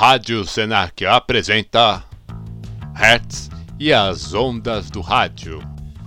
Rádio Senac apresenta Hertz e as ondas do rádio.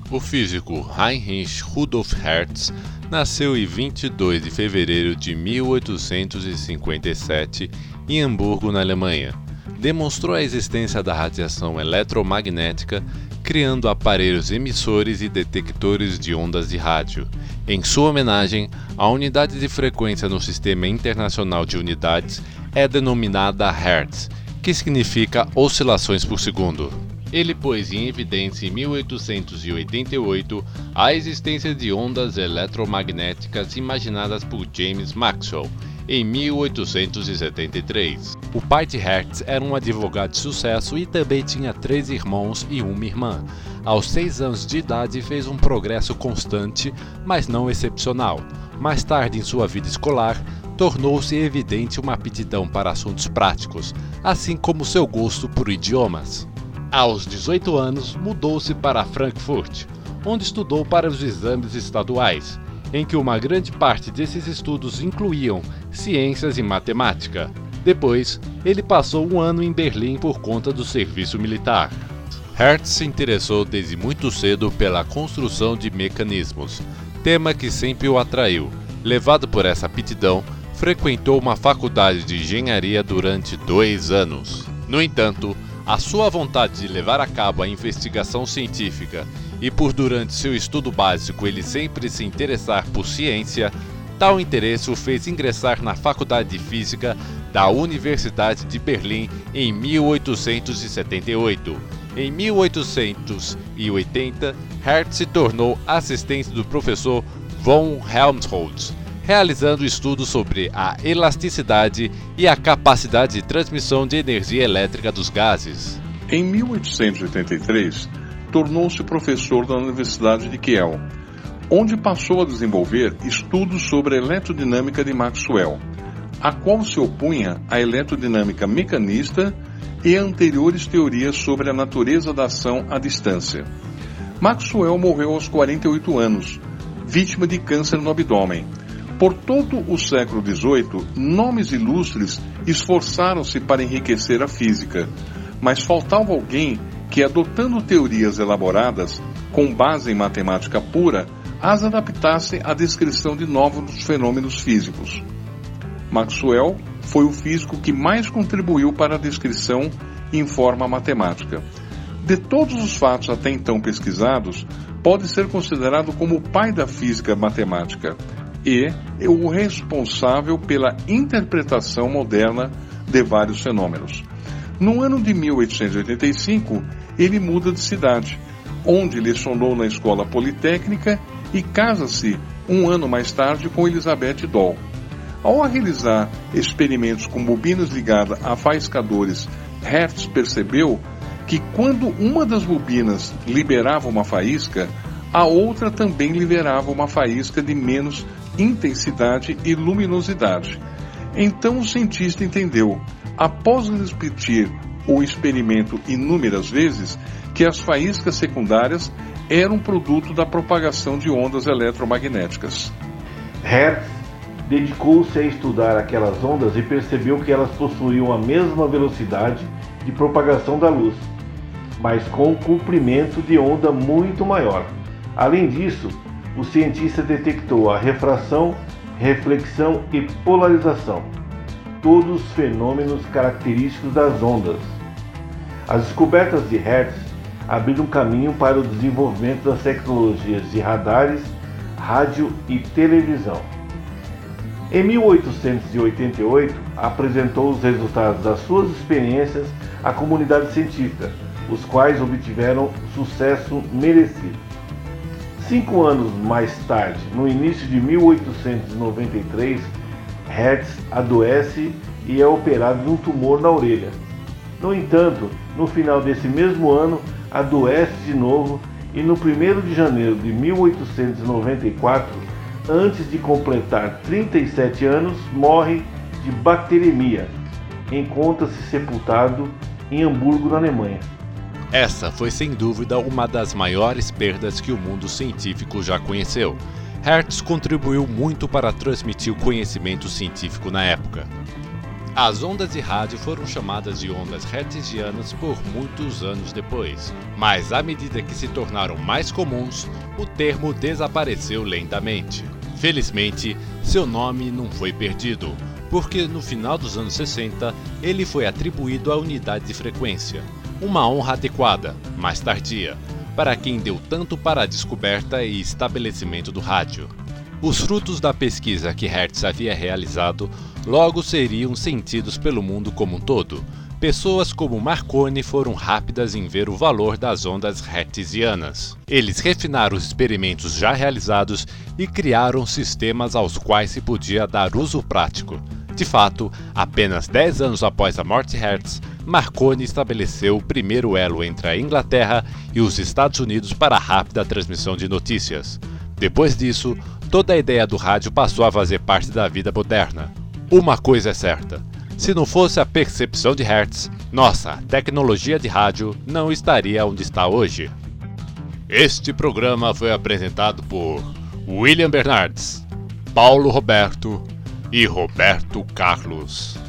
O físico Heinrich Rudolf Hertz nasceu em 22 de fevereiro de 1857 em Hamburgo, na Alemanha. Demonstrou a existência da radiação eletromagnética criando aparelhos emissores e detectores de ondas de rádio. Em sua homenagem, a unidade de frequência no Sistema Internacional de Unidades é denominada Hertz, que significa oscilações por segundo. Ele pôs em evidência em 1888 a existência de ondas eletromagnéticas imaginadas por James Maxwell em 1873. O pai de Hertz era um advogado de sucesso e também tinha três irmãos e uma irmã. Aos seis anos de idade fez um progresso constante, mas não excepcional. Mais tarde em sua vida escolar, tornou-se evidente uma aptidão para assuntos práticos, assim como seu gosto por idiomas. Aos 18 anos, mudou-se para Frankfurt, onde estudou para os exames estaduais, em que uma grande parte desses estudos incluíam ciências e matemática. Depois, ele passou um ano em Berlim por conta do serviço militar. Hertz se interessou desde muito cedo pela construção de mecanismos, tema que sempre o atraiu. Levado por essa aptidão, frequentou uma faculdade de engenharia durante dois anos. No entanto, a sua vontade de levar a cabo a investigação científica e por durante seu estudo básico ele sempre se interessar por ciência, tal interesse o fez ingressar na Faculdade de Física da Universidade de Berlim em 1878. Em 1880, Hertz se tornou assistente do professor von Helmholtz realizando estudos sobre a elasticidade e a capacidade de transmissão de energia elétrica dos gases. Em 1883, tornou-se professor da Universidade de Kiel, onde passou a desenvolver estudos sobre a eletrodinâmica de Maxwell, a qual se opunha à eletrodinâmica mecanista e anteriores teorias sobre a natureza da ação à distância. Maxwell morreu aos 48 anos, vítima de câncer no abdômen por todo o século XVIII, nomes ilustres esforçaram-se para enriquecer a física, mas faltava alguém que, adotando teorias elaboradas com base em matemática pura, as adaptasse à descrição de novos fenômenos físicos. Maxwell foi o físico que mais contribuiu para a descrição em forma matemática. De todos os fatos até então pesquisados, pode ser considerado como o pai da física matemática, e é o responsável pela interpretação moderna de vários fenômenos. No ano de 1885, ele muda de cidade, onde lecionou na Escola Politécnica e casa-se um ano mais tarde com Elizabeth Doll. Ao realizar experimentos com bobinas ligadas a faiscadores, Hertz percebeu que quando uma das bobinas liberava uma faísca, a outra também liberava uma faísca de menos intensidade e luminosidade. Então o cientista entendeu, após repetir o experimento inúmeras vezes, que as faíscas secundárias eram produto da propagação de ondas eletromagnéticas. Hertz dedicou-se a estudar aquelas ondas e percebeu que elas possuíam a mesma velocidade de propagação da luz, mas com um comprimento de onda muito maior. Além disso, o cientista detectou a refração, reflexão e polarização, todos fenômenos característicos das ondas. As descobertas de Hertz abriram caminho para o desenvolvimento das tecnologias de radares, rádio e televisão. Em 1888, apresentou os resultados das suas experiências à comunidade científica, os quais obtiveram sucesso merecido. Cinco anos mais tarde, no início de 1893, Hertz adoece e é operado de um tumor na orelha. No entanto, no final desse mesmo ano, adoece de novo e no 1 de janeiro de 1894, antes de completar 37 anos, morre de bacteremia. Encontra-se sepultado em Hamburgo, na Alemanha. Essa foi sem dúvida uma das maiores perdas que o mundo científico já conheceu. Hertz contribuiu muito para transmitir o conhecimento científico na época. As ondas de rádio foram chamadas de ondas hertzianas por muitos anos depois, mas à medida que se tornaram mais comuns, o termo desapareceu lentamente. Felizmente, seu nome não foi perdido, porque no final dos anos 60 ele foi atribuído à unidade de frequência, uma honra adequada, mas tardia, para quem deu tanto para a descoberta e estabelecimento do rádio. Os frutos da pesquisa que Hertz havia realizado logo seriam sentidos pelo mundo como um todo. Pessoas como Marconi foram rápidas em ver o valor das ondas hertzianas. Eles refinaram os experimentos já realizados e criaram sistemas aos quais se podia dar uso prático. De fato, apenas 10 anos após a morte de Hertz, Marconi estabeleceu o primeiro elo entre a Inglaterra e os Estados Unidos para a rápida transmissão de notícias. Depois disso, toda a ideia do rádio passou a fazer parte da vida moderna. Uma coisa é certa: se não fosse a percepção de Hertz, nossa tecnologia de rádio não estaria onde está hoje. Este programa foi apresentado por William Bernardes, Paulo Roberto e Roberto Carlos.